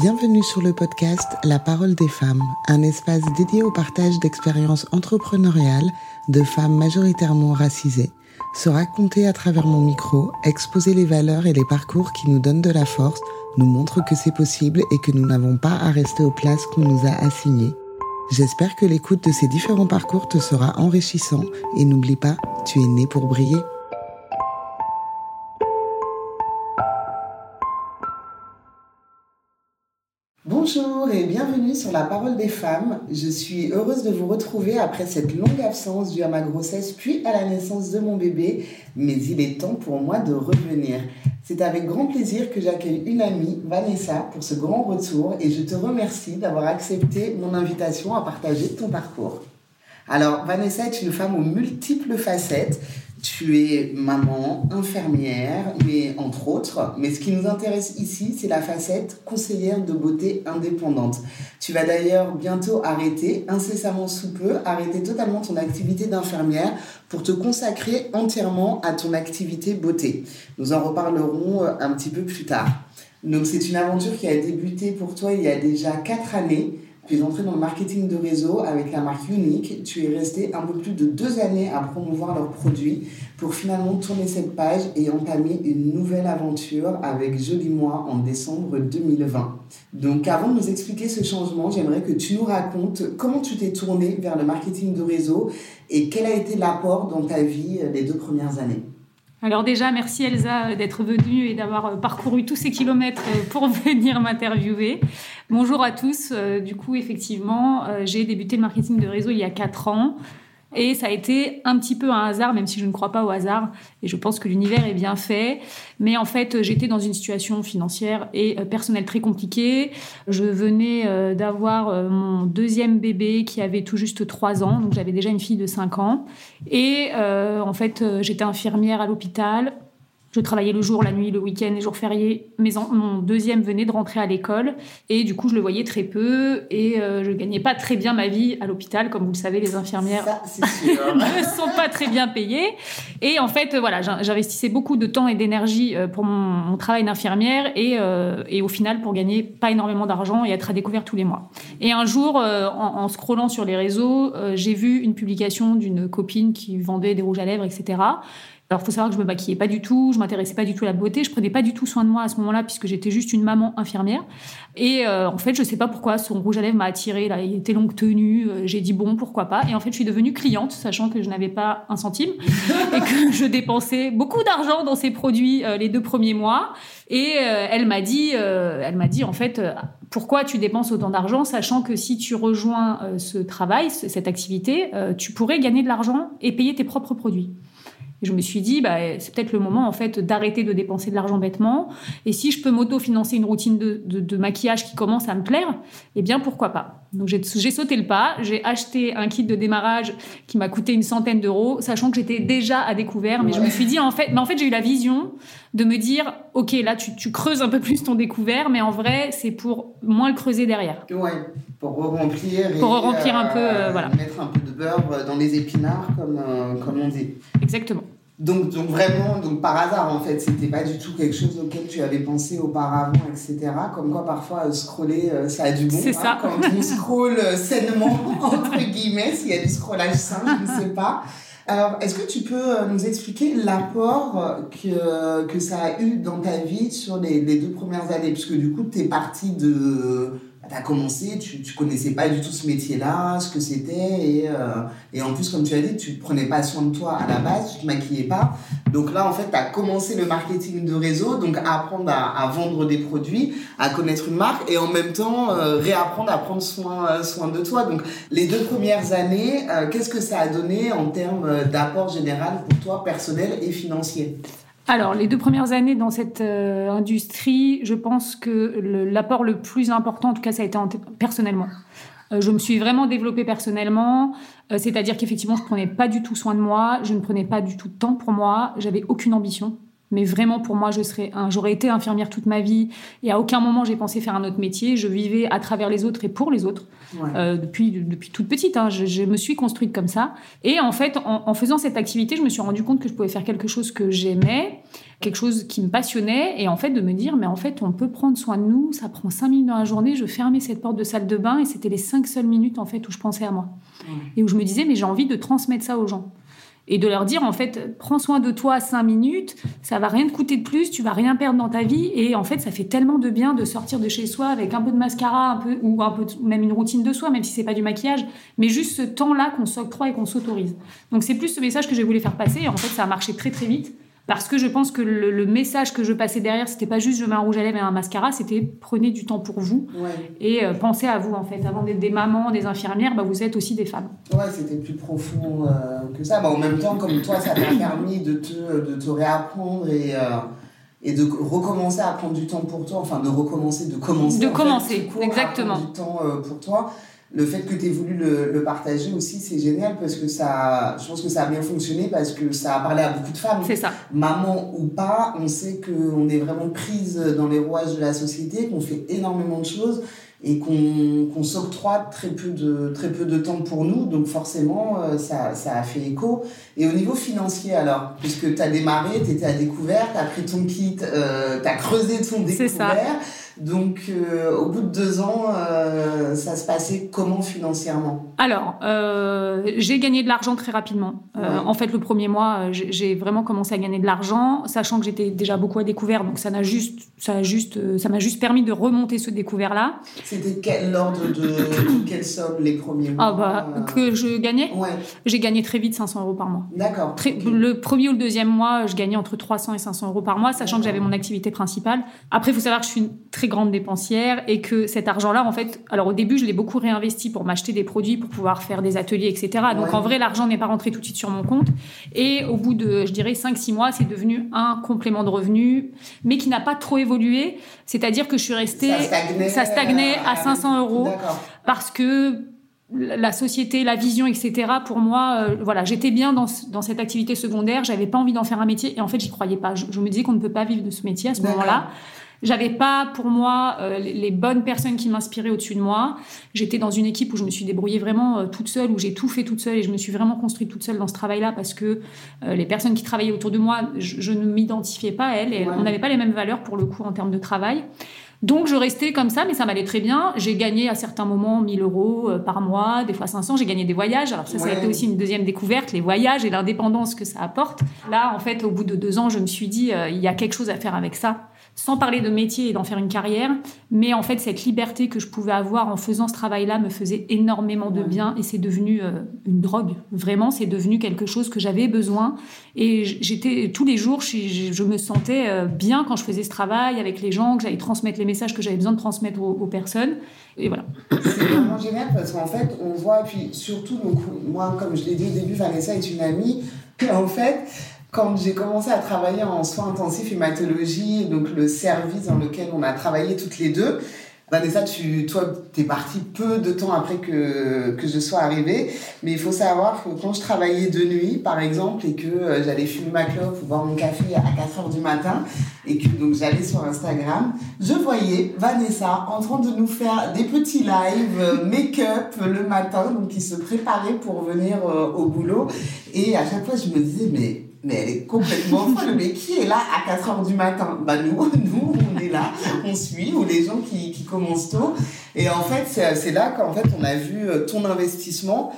Bienvenue sur le podcast La parole des femmes, un espace dédié au partage d'expériences entrepreneuriales de femmes majoritairement racisées. Se raconter à travers mon micro, exposer les valeurs et les parcours qui nous donnent de la force, nous montrent que c'est possible et que nous n'avons pas à rester aux places qu'on nous a assignées. J'espère que l'écoute de ces différents parcours te sera enrichissant et n'oublie pas, tu es né pour briller. Sur La Parole des femmes. Je suis heureuse de vous retrouver après cette longue absence due à ma grossesse puis à la naissance de mon bébé, mais il est temps pour moi de revenir. C'est avec grand plaisir que j'accueille une amie, Vanessa, pour ce grand retour et je te remercie d'avoir accepté mon invitation à partager ton parcours. Alors, Vanessa est une femme aux multiples facettes. Tu es maman, infirmière, mais entre autres. Mais ce qui nous intéresse ici, c'est la facette conseillère de beauté indépendante. Tu vas d'ailleurs bientôt arrêter, incessamment sous peu, arrêter totalement ton activité d'infirmière pour te consacrer entièrement à ton activité beauté. Nous en reparlerons euh, un petit peu plus tard. Donc c'est une aventure qui a débuté pour toi il y a déjà quatre années tu es entré dans le marketing de réseau avec la marque Unique. Tu es resté un peu plus de deux années à promouvoir leurs produits pour finalement tourner cette page et entamer une nouvelle aventure avec Joli Moi en décembre 2020. Donc avant de nous expliquer ce changement, j'aimerais que tu nous racontes comment tu t'es tourné vers le marketing de réseau et quel a été l'apport dans ta vie les deux premières années. Alors déjà, merci Elsa d'être venue et d'avoir euh, parcouru tous ces kilomètres euh, pour venir m'interviewer. Bonjour à tous. Euh, du coup, effectivement, j'ai débuté le marketing de réseau il y a quatre ans. Et ça a été un petit peu un hasard, même si je ne crois pas au hasard. Et je pense que l'univers est bien fait. Mais en fait, j'étais dans une situation financière et euh, personnelle très compliquée. Je venais euh, d'avoir euh, mon deuxième bébé qui avait tout juste trois ans. Donc j'avais déjà une fille de cinq ans. Et en fait, j'étais infirmière à l'hôpital. Je travaillais le jour, la nuit, le week-end, les jours fériés. Mais mon deuxième venait de rentrer à l'école et du coup, je le voyais très peu et euh, je gagnais pas très bien ma vie à l'hôpital. Comme vous le savez, les infirmières ne sont pas très bien payées. Et en fait, voilà, j'investissais beaucoup de temps et d'énergie euh, pour mon, travail d'infirmière et, euh, et, au final pour gagner pas énormément d'argent et être à découvert tous les mois. Et un jour, en, en, scrollant sur les réseaux, j'ai vu une publication d'une copine qui vendait des rouges à lèvres, etc. Alors, faut savoir que je me maquillais pas du tout, je m'intéressais pas du tout à la beauté, je prenais pas du tout soin de moi à ce moment-là puisque j'étais juste une maman infirmière. Et euh, en fait, je sais pas pourquoi son rouge à lèvres m'a attirée. Là, il était longue tenue. Euh, j'ai dit bon, pourquoi pas. Et en fait, je suis devenue cliente, sachant que je n'avais pas un centime et que je dépensais beaucoup d'argent dans ces produits euh, les deux premiers mois. Et elle m'a dit, elle m'a dit en fait, pourquoi tu dépenses autant d'argent, sachant que si tu rejoins ce travail, cette activité, tu pourrais gagner de l'argent et payer tes propres produits. Et je me suis dit, bah, c'est peut-être le moment en fait d'arrêter de dépenser de l'argent bêtement. Et si je peux m'auto-financer une routine de, de, maquillage qui commence à me plaire, eh bien pourquoi pas. Donc j'ai sauté le pas, j'ai acheté un kit de démarrage qui m'a coûté une centaine d'euros, sachant que j'étais déjà à découvert. Mais je me suis dit en fait, mais en fait j'ai eu la vision de me dire, ok là tu, tu, creuses un peu plus ton découvert, mais en vrai c'est pour moins le creuser derrière. Ouais, pour remplir. Pour remplir un peu, euh, voilà. Mettre un peu de beurre dans les épinards comme euh, comme on dit. Exactement. Donc, donc vraiment, donc par hasard en fait, c'était pas du tout quelque chose auquel tu avais pensé auparavant, etc. Comme quoi parfois euh, scroller, euh, ça a du bon. C'est hein, ça. Quand on scrolle euh, sainement entre guillemets, s'il y a du scrollage sain, je ne sais pas. Alors, est-ce que tu peux nous expliquer l'apport que, que ça a eu dans ta vie sur les, les deux premières années? Puisque du coup, tu es parti de tu as commencé, tu ne connaissais pas du tout ce métier-là, ce que c'était. Et, euh, et en plus, comme tu as dit, tu ne prenais pas soin de toi à la base, tu ne te maquillais pas. Donc là, en fait, tu as commencé le marketing de réseau, donc apprendre à, à, vendre des produits, à connaître une marque et en même temps euh, réapprendre à prendre soin, euh, soin de toi. Donc les deux premières années, qu'est-ce que ça a donné en termes d'apport général pour toi, personnel et financier? Alors, les deux premières années dans cette euh, industrie, je pense que l'apport le, plus important, en tout cas, ça a été personnellement. Euh, je me suis vraiment développée personnellement, euh, c'est-à-dire qu'effectivement, je prenais pas du tout soin de moi, je ne prenais pas du tout de temps pour moi, j'avais aucune ambition. Mais vraiment, pour moi, je serais j'aurais été infirmière toute ma vie et à aucun moment j'ai pensé faire un autre métier. Je vivais à travers les autres et pour les autres euh, depuis, depuis toute petite. Hein. Je, me suis construite comme ça. Et en fait, en, faisant cette activité, je me suis rendu compte que je pouvais faire quelque chose que j'aimais, quelque chose qui me passionnait. Et en fait, de me dire, mais en fait, on peut prendre soin de nous. Ça prend cinq minutes dans la journée. Je fermais cette porte de salle de bain et c'était les cinq seules minutes en fait où je pensais à moi. Et où je me disais, mais j'ai envie de transmettre ça aux gens et de leur dire en fait prends soin de toi cinq minutes ça va rien te coûter de plus tu vas rien perdre dans ta vie. Et en fait ça fait tellement de bien de sortir de chez soi avec un peu de mascara un peu ou un peu même une routine de soi même si c'est pas du maquillage mais juste ce temps là qu'on s'octroie et qu'on s'autorise. Donc c'est plus ce message que j'ai voulu faire passer. Et en fait ça a marché très très vite parce que je pense que le, message que je passais derrière, c'était pas juste je mets un rouge à lèvres et un mascara, c'était prenez du temps pour vous et euh, pensez à vous en fait. Avant d'être des mamans, des infirmières, bah, vous êtes aussi des femmes. Ouais, c'était plus profond euh, que ça. Bah, en même temps, comme toi, ça t'a permis de te, de te réapprendre et, euh, et de recommencer à prendre du temps pour toi, enfin de recommencer, de commencer. De commencer, exactement. À prendre du temps pour toi le fait que tu aies voulu le, partager aussi, c'est génial parce que ça, je pense que ça a bien fonctionné parce que ça a parlé à beaucoup de femmes. C'est ça. Maman ou pas, on sait qu'on est vraiment prise dans les rouages de la société, qu'on fait énormément de choses et qu'on s'octroie très peu de très peu de temps pour nous donc forcément euh, ça, ça a fait écho et au niveau financier alors puisque tu as démarré tu étais à découvert tu as pris ton kit euh, tu as creusé ton découvert ça. Donc, euh, au bout de deux ans, euh, ça se passait comment financièrement? Alors, euh, j'ai gagné de l'argent très rapidement. En fait, le premier mois, j'ai vraiment commencé à gagner de l'argent, sachant que j'étais déjà beaucoup à découvert, donc ça n'a juste, ça juste, ça m'a juste permis de remonter ce découvert-là. C'était quel ordre de quelle somme les premiers mois Ah bah que je gagnais? Ouais. J'ai gagné très vite 500 euros par mois. D'accord. Le premier ou le deuxième mois, je gagnais entre 300 et 500 euros par mois, sachant que j'avais mon activité principale. Après, il faut savoir que je suis une très grande dépensière et que cet argent-là, en fait, alors au début, je l'ai beaucoup réinvesti pour m'acheter des produits, pour pouvoir faire des ateliers, etc. Donc en vrai, l'argent n'est pas rentré tout de suite sur mon compte. Et au bout de, je dirais, 5-6 mois, c'est devenu un complément de revenu, mais qui n'a pas trop évolué. C'est-à-dire que je suis restée, ça stagnait, à 500 euros parce que la société, la vision, etc. Pour moi, euh, voilà, j'étais bien dans, dans, cette activité secondaire. J'avais pas envie d'en faire un métier et en fait, j'y croyais pas. Je, je, me disais qu'on ne peut pas vivre de ce métier à ce moment-là. J'avais pas pour moi euh, les bonnes personnes qui m'inspiraient au-dessus de moi. J'étais dans une équipe où je me suis débrouillée vraiment euh, toute seule, où j'ai tout fait toute seule et je me suis vraiment construite toute seule dans ce travail-là parce que euh, les personnes qui travaillaient autour de moi, je, ne m'identifiais pas à elles et on n'avait pas les mêmes valeurs pour le coup en termes de travail. Donc je restais comme ça, mais ça m'allait très bien. J'ai gagné à certains moments 1000 euros par mois, des fois 500. J'ai gagné des voyages. Alors ça, ça a été aussi une deuxième découverte, les voyages et l'indépendance que ça apporte. Là, en fait, au bout de deux ans, je me suis dit, il y a quelque chose à faire avec ça sans parler de métier et d'en faire une carrière, mais en fait cette liberté que je pouvais avoir en faisant ce travail-là me faisait énormément de bien et c'est devenu euh, une drogue. Vraiment, c'est devenu quelque chose que j'avais besoin et j'étais tous les jours, je, me sentais euh, bien quand je faisais ce travail avec les gens, que j'allais transmettre les messages que j'avais besoin de transmettre aux, personnes et voilà. C'est vraiment génial parce qu'en fait on voit puis surtout moi comme je l'ai dit au début, Vanessa est une amie. En fait, quand j'ai commencé à travailler en soins intensifs hématologie, donc le service dans lequel on a travaillé toutes les deux, Vanessa, tu, toi, t'es partie peu de temps après que, que je sois arrivée. Mais il faut savoir que quand je travaillais de nuit, par exemple, et que euh, j'allais fumer ma clope ou boire mon café à 4 heures du matin, et que donc j'allais sur Instagram, je voyais Vanessa en train de nous faire des petits lives euh, make-up le matin, donc qui se préparait pour venir euh, au boulot. Et à chaque fois, je me disais, mais mais elle est complètement folle. Mais qui est là à 4 heures du matin? Bah nous, nous, on est là, on suit, ou les gens qui, qui commencent tôt. Et en fait, c'est là qu'en fait, on a vu euh, ton investissement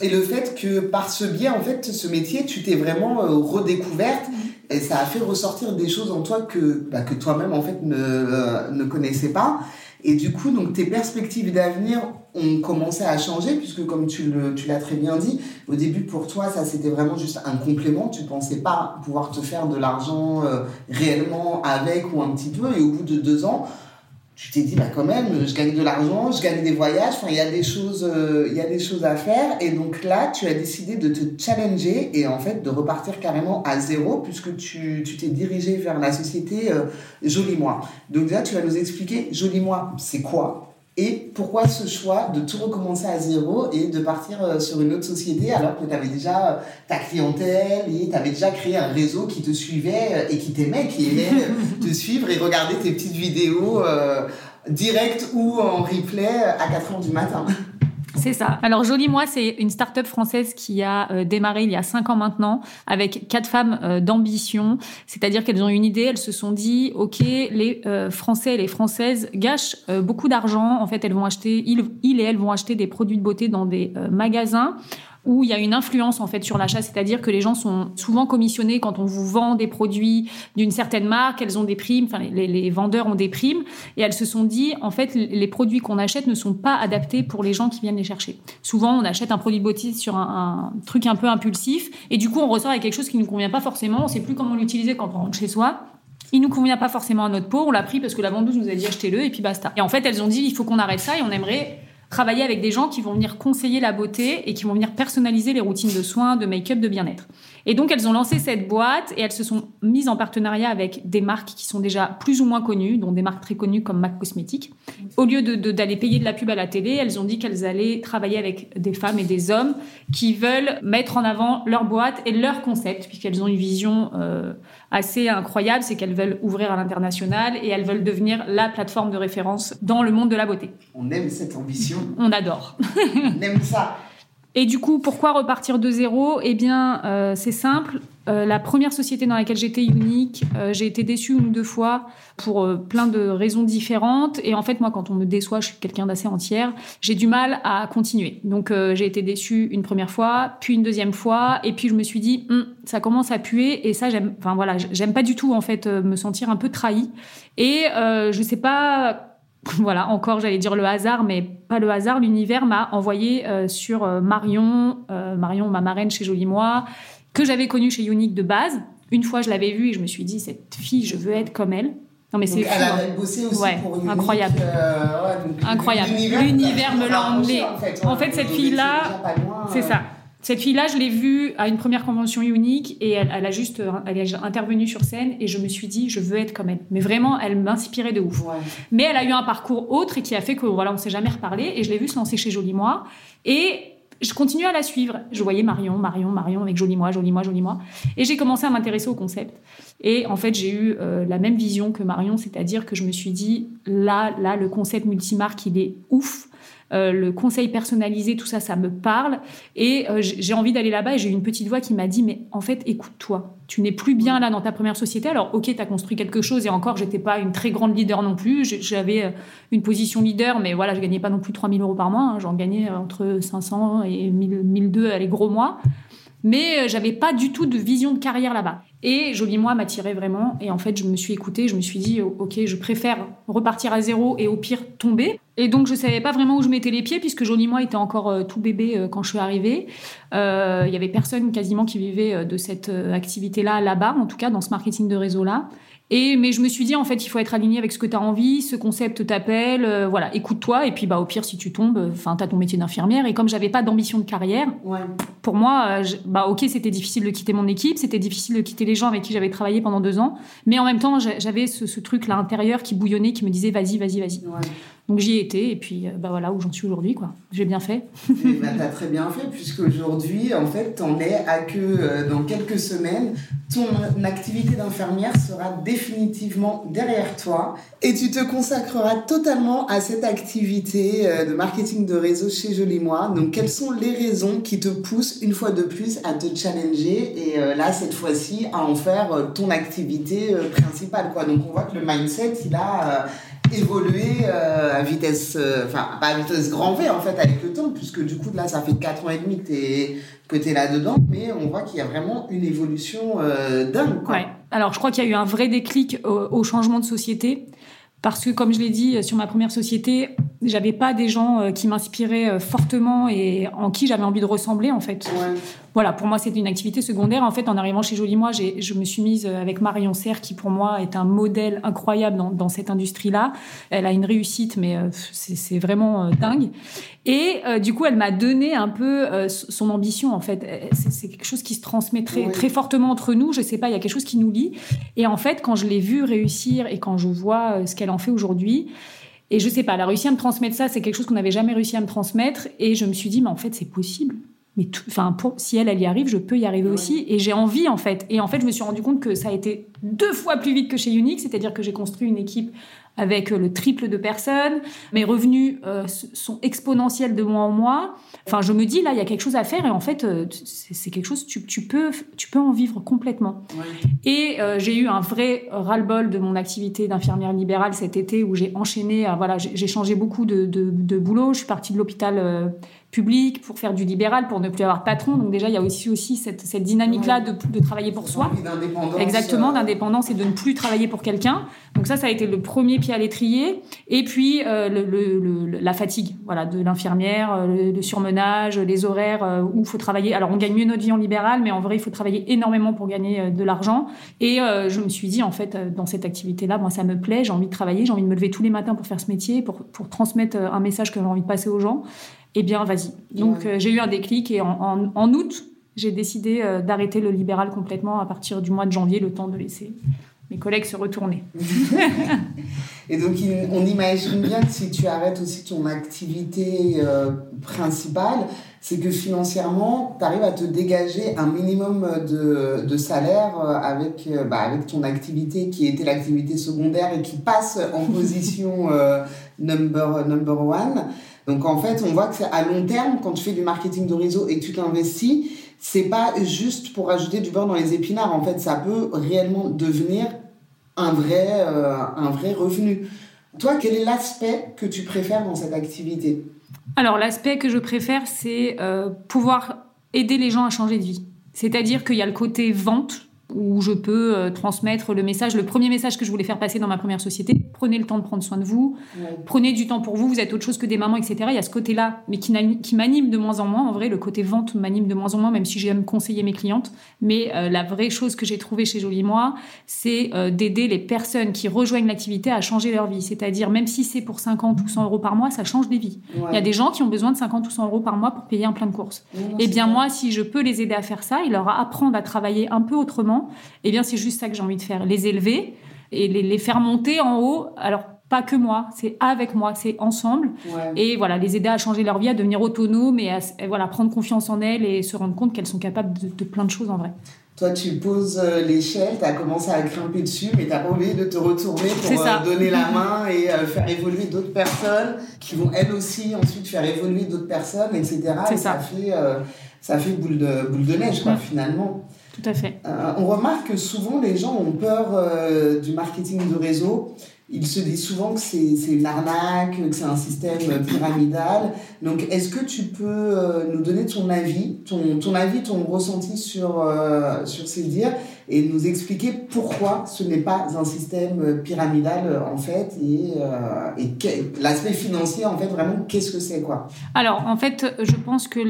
et le fait que par ce biais, en fait, ce métier, tu t'es vraiment euh, redécouverte et ça a fait ressortir des choses en toi que, bah, que toi-même, en fait, ne, euh, ne connaissais pas. Et du coup, donc, tes perspectives d'avenir ont commencé à changer, puisque comme tu, le, tu l'as très bien dit, au début, pour toi, ça, c'était vraiment juste un complément. Tu pensais pas pouvoir te faire de l'argent euh, réellement avec ou un petit peu. Et au bout de deux ans, tu t'es dit, bah, quand même, je gagne de l'argent, je gagne des voyages, enfin, il y a des choses, euh, il y a des choses à faire. Et donc là, tu as décidé de te challenger et en fait, de repartir carrément à zéro, puisque tu, tu t'es dirigé vers la société euh, Joli Moi. Donc là, tu vas nous expliquer, Joli Moi, c'est quoi? Et pourquoi ce choix de tout recommencer à zéro et de partir euh, sur une autre société alors que tu avais déjà euh, ta clientèle et tu avais déjà créé un réseau qui te suivait euh, et qui t'aimait, qui aimait te suivre et regarder tes petites vidéos directes ou en replay à 4 heures du matin? C'est ça. Alors Jolie Moi, c'est une start-up française qui a euh, démarré il y a cinq ans maintenant avec quatre femmes euh, d'ambition. C'est-à-dire qu'elles ont une idée, elles se sont dit, ok, les euh, Français et les Françaises gâchent beaucoup d'argent. En fait, elles vont acheter, ils, ils, et elles vont acheter des produits de beauté dans des magasins où il y a une influence en fait sur l'achat, c'est-à-dire que les gens sont souvent commissionnés quand on vous vend des produits d'une certaine marque, elles ont des primes, enfin les, vendeurs ont des primes, et elles se sont dit en fait les produits qu'on achète ne sont pas adaptés pour les gens qui viennent les chercher. Souvent on achète un produit de beauté sur un, truc un peu impulsif, et du coup on ressort avec quelque chose qui ne nous convient pas forcément, on sait plus comment l'utiliser quand on rentre chez soi. Il nous convient pas forcément à notre peau, on l'a pris parce que la vendeuse nous a dit achetez-le. Et puis basta. Et en fait, elles ont dit il faut qu'on arrête ça et on aimerait travailler avec des gens qui vont venir conseiller la beauté et qui vont venir personnaliser les routines de soins, de make-up, de bien-être. Et donc, elles ont lancé cette boîte et elles se sont mises en partenariat avec des marques qui sont déjà plus ou moins connues, dont des marques très connues comme MAC Cosmetics. Au lieu d'aller payer de la pub à la télé, elles ont dit qu'elles allaient travailler avec des femmes et des hommes qui veulent mettre en avant leur boîte et leur concept, puisqu'elles ont une vision euh, assez incroyable, c'est qu'elles veulent ouvrir à l'international et elles veulent devenir la plateforme de référence dans le monde de la beauté. On aime cette ambition. On adore. On aime ça. Et du coup, pourquoi repartir de zéro? Eh bien, euh, c'est simple. Euh, la première société dans laquelle j'étais unique, euh, j'ai été déçue une ou deux fois pour plein de raisons différentes. Et en fait, moi, quand on me déçoit, je suis quelqu'un d'assez entière. J'ai du mal à continuer. Donc, j'ai été déçue une première fois, puis une deuxième fois, et puis je me suis dit, hum, ça commence à puer. Et ça, j'aime. Enfin voilà, j'aime pas du tout en fait me sentir un peu trahie. Et je sais pas voilà, encore, j'allais dire le hasard, mais pas le hasard. L'univers m'a envoyé euh, sur euh, Marion, euh, Marion, ma marraine chez Jolie Moi, que j'avais connue chez Unique de base. Une fois, je l'avais vue et je me suis dit, cette fille, je veux être comme elle. Non, mais c'est Elle a hein. bossé aussi pour Unique, incroyable. incroyable. L'univers me l'a emmené. En fait, en fait cette fille-là, c'est ça. Cette fille-là, je l'ai vue à une première convention unique et elle, a juste euh, elle est intervenue sur scène et je me suis dit, je veux être comme elle. Mais vraiment, elle m'inspirait de ouf. Mais elle a eu un parcours autre et qui a fait que voilà, on s'est jamais reparlé et je l'ai vue se lancer chez Jolie Moi et je continue à la suivre. Je voyais Marion, Marion, Marion avec Jolie Moi, Jolie Moi, Jolie Moi. Et j'ai commencé à m'intéresser au concept. Et en fait, j'ai eu euh, la même vision que Marion, c'est-à-dire que je me suis dit, là, là, le concept multimarque, il est ouf. Euh, le conseil personnalisé, tout ça, ça me parle. Et euh, j'ai envie d'aller là-bas et j'ai une petite voix qui m'a dit, mais en fait, écoute-toi, tu n'es plus bien là dans ta première société. Alors, ok, tu as construit quelque chose et encore, j'étais pas une très grande leader non plus. J'avais euh, une position leader, mais voilà, je gagnais pas non plus 3000 euros par mois. Hein. J'en gagnais entre 500 et 1000, 1002 les gros mois mais j'avais pas du tout de vision de carrière là-bas. Et Jolie Moi m'attirait vraiment. Et en fait, je me suis écoutée, je me suis dit, ok, je préfère repartir à zéro et au pire tomber. Et donc, je savais pas vraiment où je mettais les pieds puisque Jolie Moi était encore euh, tout bébé euh, quand je suis arrivée. Euh, il y avait personne quasiment qui vivait de cette activité-là là-bas, en tout cas dans ce marketing de réseau-là. Et mais je me suis dit en fait il faut être aligné avec ce que tu as envie, ce concept t'appelle, euh, voilà, écoute-toi. Et puis bah au pire si tu tombes, enfin tu as ton métier d'infirmière. Et comme j'avais pas d'ambition de carrière, pour moi euh, bah OK, c'était difficile de quitter mon équipe, c'était difficile de quitter les gens avec qui j'avais travaillé pendant deux ans, mais en même temps j'avais ce, ce, truc là intérieur qui bouillonnait qui me disait vas-y, vas-y, vas-y. Donc j'y ai été et puis euh, bah voilà où j'en suis aujourd'hui quoi. J'ai bien fait. Eh ben, t'as très bien fait puisque aujourd'hui en fait t'en es à que euh, dans quelques semaines ton activité d'infirmière sera définitivement derrière toi et tu te consacreras totalement à cette activité euh, de marketing de réseau chez Jolie Moi. Donc quelles sont les raisons qui te poussent une fois de plus à te challenger et là cette fois-ci à en faire ton activité principale quoi? Donc on voit que le mindset il a évoluer euh, à vitesse, euh, enfin pas à vitesse grand V en fait avec le temps, puisque du coup là ça fait 4 ans et demi que t'es es là-dedans, mais on voit qu'il y a vraiment une évolution euh, dingue. Quoi. Alors je crois qu'il y a eu un vrai déclic au, changement de société. Parce que, comme je l'ai dit, sur ma première société, j'avais pas des gens qui m'inspiraient fortement et en qui j'avais envie de ressembler, en fait. Ouais voilà, pour moi, c'était une activité secondaire. En fait, en arrivant chez Jolie Moi, je me suis mise avec Marion Serre, qui pour moi est un modèle incroyable dans, dans cette industrie-là. Elle a une réussite, mais euh, c'est vraiment euh, dingue. Et euh, du coup, elle m'a donné un peu son ambition, en fait. C'est quelque chose qui se transmet très, très fortement entre nous. Je sais pas, il y a quelque chose qui nous lie. Et en fait, quand je l'ai vue réussir et quand je vois ce qu'elle en fait aujourd'hui, Et je sais pas, elle a réussi à me transmettre ça, c'est quelque chose qu'on n'avait jamais réussi à me transmettre. Et je me suis dit, mais en fait, c'est possible. Mais enfin, si elle, elle y arrive, je peux y arriver aussi. Et j'ai envie, en fait. Et en fait, je me suis rendu compte que ça a été deux fois plus vite que chez Unix, c'est-à-dire que j'ai construit une équipe avec le triple de personnes. Mes revenus euh, sont exponentiels de mois en mois. Enfin, je me dis, là, il y a quelque chose à faire. Et en fait, euh, c'est quelque chose, tu, tu, peux, tu peux en vivre complètement. Et euh, j'ai eu un vrai ras-le-bol de mon activité d'infirmière libérale cet été où j'ai enchaîné. voilà, j'ai changé beaucoup de, de, de, boulot. Je suis partie de l'hôpital public, pour faire du libéral, pour ne plus avoir de patron. Donc déjà, il y a aussi, aussi cette, cette dynamique-là de, de, travailler pour soi. Exactement, euh. d'indépendance et de ne plus travailler pour quelqu'un. Donc ça, ça a été le premier pied à l'étrier. Et puis euh, le, le, la fatigue, voilà, de l'infirmière, euh, le, surmenage, les horaires où il faut travailler. Alors on gagne mieux notre vie en libéral, mais en vrai, il faut travailler énormément pour gagner de l'argent. Et je me suis dit, en fait, dans cette activité-là, moi, ça me plaît, j'ai envie de travailler, j'ai envie de me lever tous les matins pour faire ce métier, pour, pour transmettre un message que j'ai envie de passer aux gens eh bien, vas-y. Donc, euh, j'ai eu un déclic et en, août, j'ai décidé euh, d'arrêter le libéral complètement à partir du mois de janvier, le temps de laisser mes collègues se retourner. et donc, on imagine bien que si tu arrêtes aussi ton activité euh, principale, c'est que financièrement, tu arrives à te dégager un minimum de, de salaire avec, bah, avec ton activité qui était l'activité secondaire et qui passe en position number, number one. Donc en fait, on voit que à long terme, quand tu fais du marketing de réseau et que tu t'investis, c'est pas juste pour ajouter du beurre dans les épinards. En fait, ça peut réellement devenir un vrai, euh, un vrai revenu. Toi, quel est l'aspect que tu préfères dans cette activité? Alors, l'aspect que je préfère, c'est euh, pouvoir aider les gens à changer de vie. C'est-à-dire qu'il y a le côté vente, où je peux euh, transmettre le message. Le premier message que je voulais faire passer dans ma première société, prenez le temps de prendre soin de vous, prenez du temps pour vous, vous êtes autre chose que des mamans, etc. Il y a ce côté-là, mais qui, qui m'anime de moins en moins. En vrai, le côté vente m'anime de moins en moins, même si j'aime conseiller mes clientes. Mais euh, la vraie chose que j'ai trouvée chez Jolie Moi, c'est euh, d'aider les personnes qui rejoignent l'activité à changer leur vie. C'est-à-dire, même si c'est pour 50 ou 100 euros par mois, ça change des vies. Il y a des gens qui ont besoin de 50 ou 100 euros par mois pour payer un plein de courses. et eh bien, moi, si je peux les aider à faire ça, il leur apprendre à travailler un peu autrement, eh bien, c'est juste ça que j'ai envie de faire. Les élever et les, faire monter en haut. Alors, pas que moi, c'est avec moi, c'est ensemble. Et voilà, les aider à changer leur vie, à devenir autonomes et à voilà, prendre confiance en elles et se rendre compte qu'elles sont capables de, plein de choses en vrai. Toi, tu poses euh, l'échelle, tu as commencé à grimper dessus, mais tu n'as pas oublié de te retourner pour euh, donner la main et euh, faire évoluer d'autres personnes qui vont elles aussi ensuite faire évoluer d'autres personnes, etc. Et ça. ça fait, ça fait boule, de, boule de neige, quoi, finalement. Tout à fait. Euh, on remarque que souvent les gens ont peur euh, du marketing de réseau. Ils se disent souvent que c'est une arnaque, que c'est un système pyramidal. Donc, est-ce que tu peux euh, nous donner ton avis, ton, ton avis, ton ressenti sur, sur ces dires? Et nous expliquer pourquoi ce n'est pas un système pyramidal en fait et, et l'aspect financier en fait vraiment qu'est-ce que c'est quoi? Alors en fait je pense que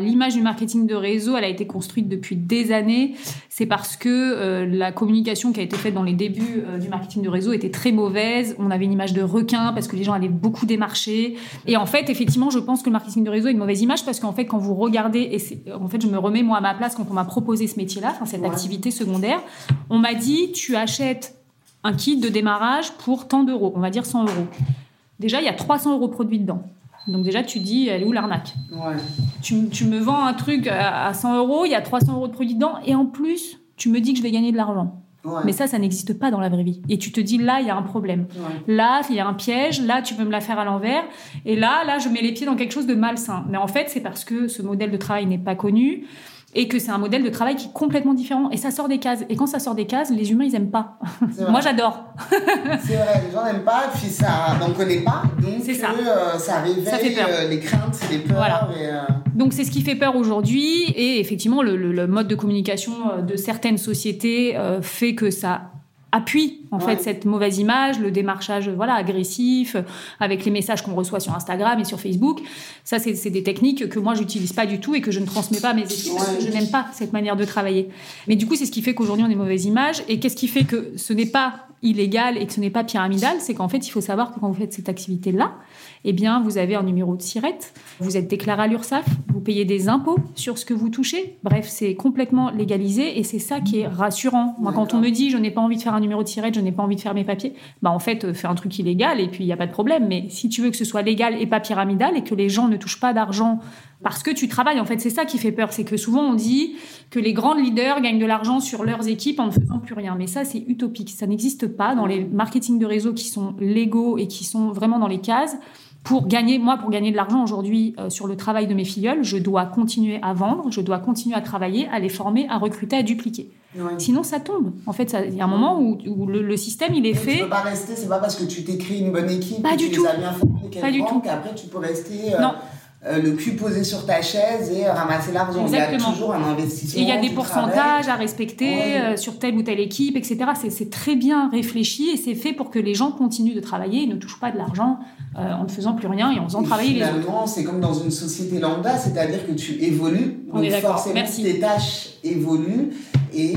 l'image du marketing de réseau elle a été construite depuis des années. C'est parce que euh, la communication qui a été faite dans les débuts euh, du marketing de réseau était très mauvaise. On avait une image de requin parce que les gens allaient beaucoup démarcher. Et en fait effectivement je pense que le marketing de réseau a une mauvaise image parce qu'en fait quand vous regardez et en fait je me remets moi à ma place quand on m'a proposé ce métier là enfin cette activité secondaire, on m'a dit tu achètes un kit de démarrage pour tant d'euros, on va dire 100 euros. Déjà, il y a 300 euros produits dedans. Donc déjà, tu dis, elle est où l'arnaque? Tu, me vends un truc à 100 euros, il y a 300 euros de produits dedans, et en plus, tu me dis que je vais gagner de l'argent. Mais ça, ça n'existe pas dans la vraie vie. Et tu te dis, là, il y a un problème. Là, il y a un piège. Là, tu peux me la faire à l'envers. Et là, là, je mets les pieds dans quelque chose de malsain. Mais en fait, c'est parce que ce modèle de travail n'est pas connu et que c'est un modèle de travail qui est complètement différent et ça sort des cases. Et quand ça sort des cases, les humains ils aiment pas. Moi j'adore. c'est vrai, les gens n'aiment pas, puis ça, on connaît pas, donc ça. Euh, ça réveille euh, les craintes, les peurs. Voilà. Euh, donc c'est ce qui fait peur aujourd'hui et effectivement le, le, mode de communication de certaines sociétés fait que ça appuie en fait cette mauvaise image, le démarchage voilà agressif, avec les messages qu'on reçoit sur Instagram et sur Facebook. Ça, c'est des techniques que moi j'utilise pas du tout et que je ne transmets pas à mes équipes parce que je n'aime pas cette manière de travailler. Mais du coup, c'est ce qui fait qu'aujourd'hui on a une mauvaise image. Et qu'est-ce qui fait que ce n'est pas illégal et que ce n'est pas pyramidal, c'est qu'en fait il faut savoir que quand vous faites cette activité là, eh bien, vous avez un numéro de SIRET, vous êtes déclaré à l'URSSAF, payez des impôts sur ce que vous touchez. Bref, c'est complètement légalisé et c'est ça qui est rassurant. Moi, quand on me dit je n'ai pas envie de faire un numéro de SIRET, je n'ai pas envie de faire mes papiers. Bah en fait, fais un truc illégal et puis il n'y a pas de problème. Mais si tu veux que ce soit légal et pas pyramidal et que les gens ne touchent pas d'argent parce que tu travailles, en fait, c'est ça qui fait peur. C'est que souvent on dit que les grands leaders gagnent de l'argent sur leurs équipes en ne faisant plus rien. Mais ça, c'est utopique. Ça n'existe pas dans les marketing de réseau qui sont légaux et qui sont vraiment dans les cases pour gagner, moi, pour gagner de l'argent aujourd'hui euh, sur le travail de mes filleuls, je dois continuer à vendre, je dois continuer à travailler, à les former, à recruter, à dupliquer. Sinon, ça tombe. En fait, il y a un moment où, le, système, il est fait. Tu peux pas rester, c'est pas parce que tu créé une bonne équipe, pas que du tu tout. les as bien formés, pas du tout. qu'après tu peux rester. Euh, non. Euh, le cul posé sur ta chaise et ramasser l'argent. Il y a toujours un investissement. Et il y a des pourcentages à respecter euh, sur telle ou telle équipe, etc. C'est très bien réfléchi et c'est fait pour que les gens continuent de travailler et ne touchent pas de l'argent euh, en ne faisant plus rien et en faisant travailler les autres. C'est comme dans une société lambda, c'est-à-dire que tu évolues. On donc est forcément, Merci. tes tâches évoluent et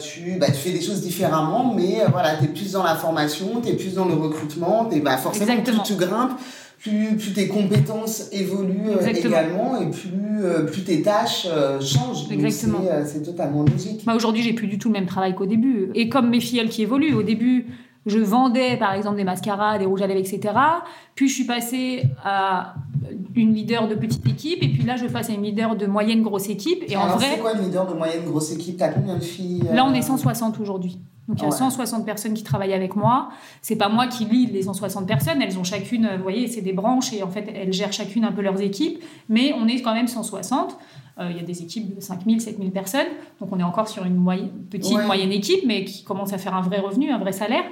tu, bah, tu fais des choses différemment, mais voilà, tu es plus dans la formation, tu es plus dans le recrutement, es, bah, forcément, tu grimpes plus, tes compétences évoluent euh, également et plus, euh, plus tes tâches euh, changent. Exactement. C'est totalement logique. Bah Aujourd'hui, j'ai plus du tout le même travail qu'au début. Et comme mes filles, elles qui évoluent, au début, je vendais par exemple des mascaras, des rouges à lèvres, etc. Puis je suis passée à une leader de petite équipe et puis là je passe à une leader de moyenne grosse équipe. Et Alors en vrai, c'est quoi une leader de moyenne grosse équipe? T'as combien de filles Là on est 160 aujourd'hui. Donc il y a 160 personnes qui travaillent avec moi. C'est pas moi qui lead les 160 personnes. Elles ont chacune, vous voyez, c'est des branches et en fait elles gèrent chacune un peu leurs équipes. Mais on est quand même 160. Euh, il y a des équipes de 5000, 7000 personnes. Donc on est encore sur une moyenne, petite, moyenne équipe, mais qui commence à faire un vrai revenu, un vrai salaire.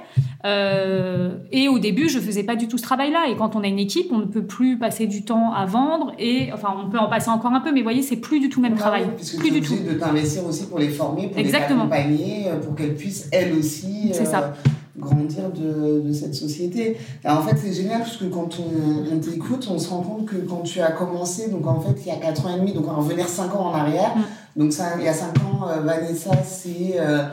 Euh, et au début, je faisais pas du tout ce travail-là. Et quand on a une équipe, on ne peut plus passer du temps à vendre. Et enfin, on peut en passer encore un peu, mais vous voyez, c'est plus du tout le même travail. puisque plus du tout. de t'investir aussi pour les former, pour Exactement. les accompagner, euh, pour qu'elles puissent elles aussi. C'est ça grandir de, de, cette société. en fait, c'est génial parce que quand on, on t'écoute, on se rend compte que quand tu as commencé, donc en fait, il y a 4 ans et demi, donc on va revenir 5 ans en arrière. Mm. Donc, ça, il y a 5 ans, euh, Vanessa, c'est. Euh,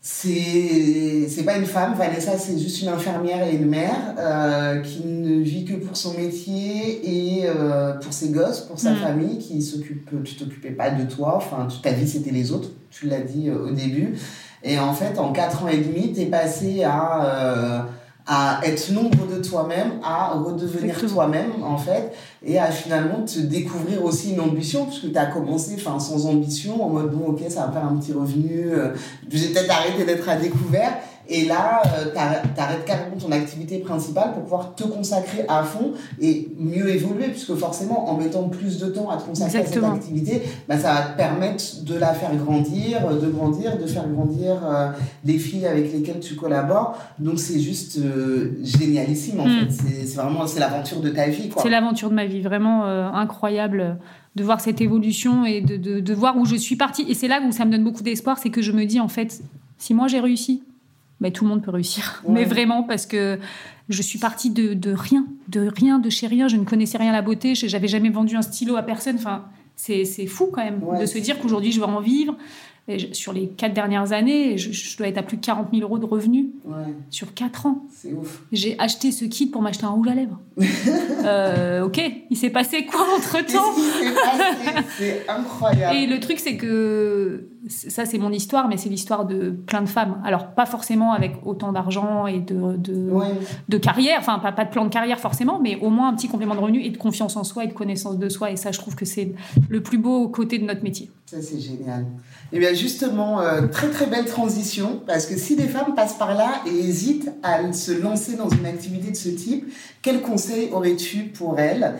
c'est pas une femme, Vanessa c'est juste une infirmière et une mère euh, qui ne vit que pour son métier et euh, pour ses gosses, pour sa mm. famille, qui s'occupe, tu t'occupais pas de toi, enfin toute ta vie c'était les autres, tu l'as dit au début. Et en fait, en 4 ans et demi, tu es passé à, euh, à être nombre de toi-même, à redevenir toi-même, en fait, et à finalement te découvrir aussi une ambition, puisque tu as commencé enfin, sans ambition, en mode, bon, ok, ça va faire un petit revenu, euh, j'ai peut-être arrêté d'être à découvert. Et là, euh, tu arrêtes carrément ton activité principale pour pouvoir te consacrer à fond et mieux évoluer, puisque forcément, en mettant plus de temps à te consacrer à cette activité, bah, ça va te permettre de la faire grandir, de grandir, de faire grandir euh, les filles avec lesquelles tu collabores. Donc, c'est juste euh, génialissime, en hmm. fait. C'est vraiment c'est l'aventure de ta vie. C'est l'aventure de ma vie, vraiment incroyable de voir cette évolution et de, de, de voir où je suis partie. Et c'est là où ça me donne beaucoup d'espoir, c'est que je me dis, en fait, si moi j'ai réussi, mais tout le monde peut réussir. Mais vraiment, parce que je suis partie de, de, rien, de rien, de chez rien. Je ne connaissais rien à la beauté. J'avais jamais vendu un stylo à personne. Enfin, c'est fou quand même de se dire qu'aujourd'hui, je vais en vivre sur les quatre dernières années, je, dois être à plus de 40 000 euros de revenus sur quatre ans. C'est ouf. J'ai acheté ce kit pour m'acheter un rouge à lèvres. Euh, ok, il s'est passé quoi entre temps C'est incroyable. Et le truc, c'est que ça, c'est mon histoire, mais c'est l'histoire de plein de femmes. Alors, pas forcément avec autant d'argent et de, de, de, carrière, enfin, pas, pas de plan de carrière forcément, mais au moins un petit complément de revenu et de confiance en soi et de connaissance de soi. Et ça, je trouve que c'est le plus beau côté de notre métier. Ça, c'est génial. Eh bien, justement, euh, très très belle transition, parce que si des femmes passent par là et hésitent à se lancer dans une activité de ce type, quels conseils aurais-tu pour elles?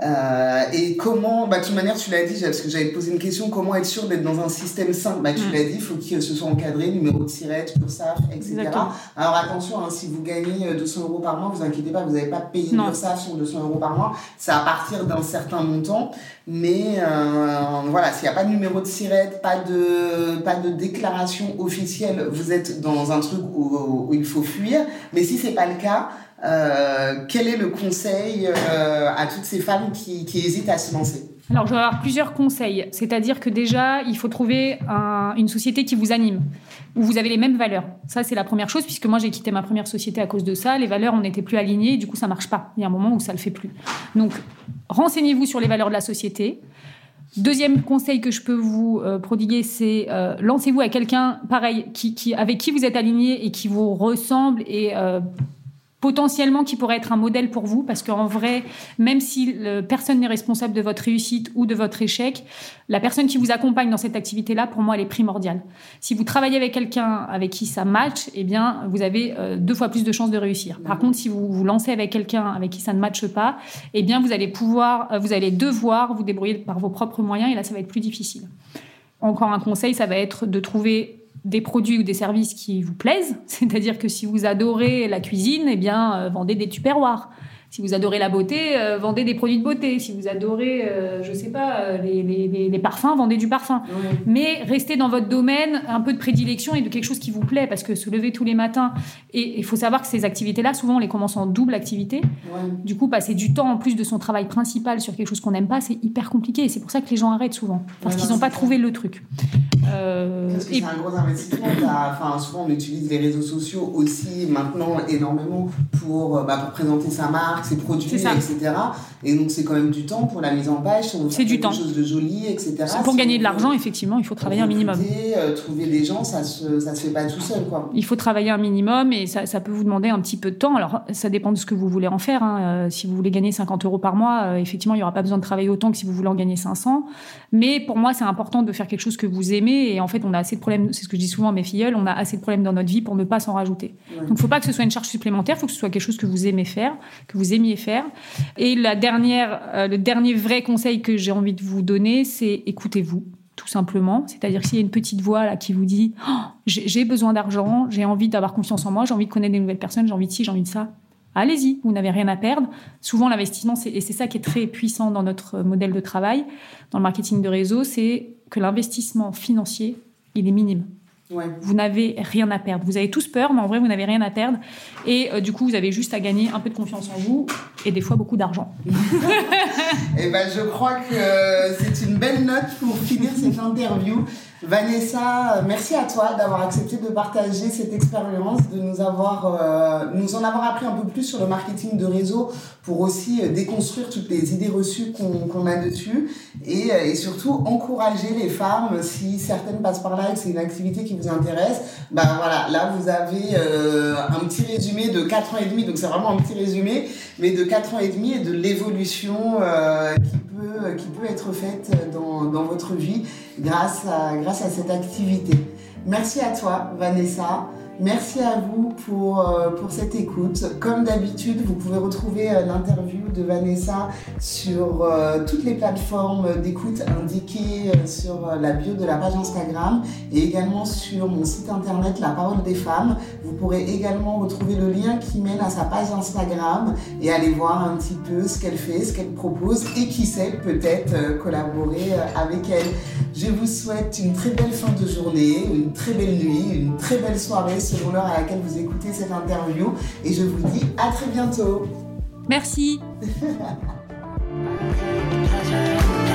Euh, et comment, bah, de toute manière, tu l'as dit, parce que j'avais posé une question, comment être sûr d'être dans un système sain bah, Tu mm. l'as dit, il faut qu'il se soit encadré, numéro de sirette, URSAF, etc. Alors attention, hein, si vous gagnez 200 euh, euros par mois, vous inquiétez pas, vous n'avez pas payé l'URSSAF sur 200 euros par mois, c'est à partir d'un certain montant. Mais euh, voilà, s'il n'y a pas de numéro de sirette, pas de, pas de déclaration officielle, vous êtes dans un truc où, où il faut fuir. Mais si c'est pas le cas, euh, quel est le conseil euh, à toutes ces femmes qui, hésitent à se lancer? Alors, je vais avoir plusieurs conseils. C'est-à-dire que déjà, il faut trouver une société qui vous anime, où vous avez les mêmes valeurs. Ça, c'est la première chose, puisque moi, j'ai quitté ma première société à cause de ça. Les valeurs, on n'était plus alignées, du coup, ça marche pas. Il y a un moment où ça le fait plus. Donc, renseignez-vous sur les valeurs de la société. Deuxième conseil que je peux vous euh, prodiguer, c'est lancez-vous à quelqu'un pareil, qui, avec qui vous êtes aligné et qui vous ressemble et potentiellement qui pourrait être un modèle pour vous, parce qu'en vrai, même si personne n'est responsable de votre réussite ou de votre échec, la personne qui vous accompagne dans cette activité-là, pour moi, elle est primordiale. Si vous travaillez avec quelqu'un avec qui ça match, eh bien, vous avez euh, deux fois plus de chances de réussir. Par contre, si vous vous lancez avec quelqu'un avec qui ça ne matche pas, eh bien, vous allez pouvoir, euh, vous allez devoir vous débrouiller par vos propres moyens, et là, ça va être plus difficile. Encore un conseil, ça va être de trouver des produits ou des services qui vous plaisent. C'est-à-dire que si vous adorez la cuisine, eh bien, euh, vendez des tupperwares. Si vous adorez la beauté, euh, vendez des produits de beauté. Si vous adorez, euh, je sais pas, euh, les, les, les, parfums, vendez du parfum. Mais restez dans votre domaine un peu de prédilection et de quelque chose qui vous plaît, parce que se lever tous les matins. Et il faut savoir que ces activités-là, souvent, on les commence en double activité. Du coup, passer du temps en plus de son travail principal sur quelque chose qu'on n'aime pas, c'est hyper compliqué. Et c'est pour ça que les gens arrêtent souvent, parce qu'ils n'ont pas trouvé le truc. Euh, parce que c'est un gros investissement. Enfin, souvent, on utilise les réseaux sociaux aussi maintenant énormément pour, bah, pour présenter sa marque ses produits, etc. Et donc, c'est quand même du temps pour la mise en page. C'est du temps. chose de joli, etc. Pour gagner de l'argent, effectivement, il faut travailler un minimum. Euh, trouver des gens, ça se, ça se fait pas tout seul. Quoi. Il faut travailler un minimum et ça, ça, peut vous demander un petit peu de temps. Alors, ça dépend de ce que vous voulez en faire. Hein. Euh, si vous voulez gagner 50 euros par mois, euh, effectivement, il n'y aura pas besoin de travailler autant que si vous voulez en gagner 500. Mais pour moi, c'est important de faire quelque chose que vous aimez. Et en fait, on a assez de problèmes, c'est ce que je dis souvent à mes filleuls, on a assez de problèmes dans notre vie pour ne pas s'en rajouter. Donc, il ne faut pas que ce soit une charge supplémentaire, il faut que ce soit quelque chose que vous aimez faire, que vous aimiez faire. Et la dernière, euh, le dernier vrai conseil que j'ai envie de vous donner, c'est écoutez-vous tout simplement. C'est-à-dire s'il y a une petite voix là qui vous dit oh, j'ai besoin d'argent, j'ai envie d'avoir confiance en moi, j'ai envie de connaître des nouvelles personnes, j'ai envie de ci, j'ai envie de ça. Allez-y, vous n'avez rien à perdre. Souvent, l'investissement, et c'est ça qui est très puissant dans notre modèle de travail, dans le marketing de réseau, c'est que l'investissement financier, il est minime. Vous n'avez rien à perdre. Vous avez tous peur, mais en vrai, vous n'avez rien à perdre. Et euh, du coup, vous avez juste à gagner un peu de confiance en vous et des fois beaucoup d'argent. et eh ben, je crois que c'est une belle note pour finir cette interview. Vanessa, merci à toi d'avoir accepté de partager cette expérience, de nous avoir, euh, nous en avoir appris un peu plus sur le marketing de réseau pour aussi euh, déconstruire toutes les idées reçues qu'on a dessus et, et, surtout encourager les femmes si certaines passent par là et que c'est une activité qui vous intéresse. Ben voilà, là vous avez euh, un petit résumé de 4 ans et demi, donc c'est vraiment un petit résumé, mais de 4 ans et demi et de l'évolution euh, qui, peut, qui peut être faite dans, votre vie grâce à cette activité. Merci à toi, Vanessa. Merci à vous pour, euh, pour cette écoute. Comme d'habitude, vous pouvez retrouver euh, l'interview de Vanessa sur euh, toutes les plateformes d'écoute indiquées sur la bio de la page Instagram et également sur mon site internet La Parole des Femmes. Vous pourrez également retrouver le lien qui mène à sa page Instagram et aller voir un petit peu ce qu'elle fait, ce qu'elle propose et qui sait peut-être collaborer avec elle. Je vous souhaite une très belle fin de journée, une très belle nuit, une très belle soirée selon l'heure à laquelle vous écoutez cette interview. Et je vous dis à très bientôt. Merci.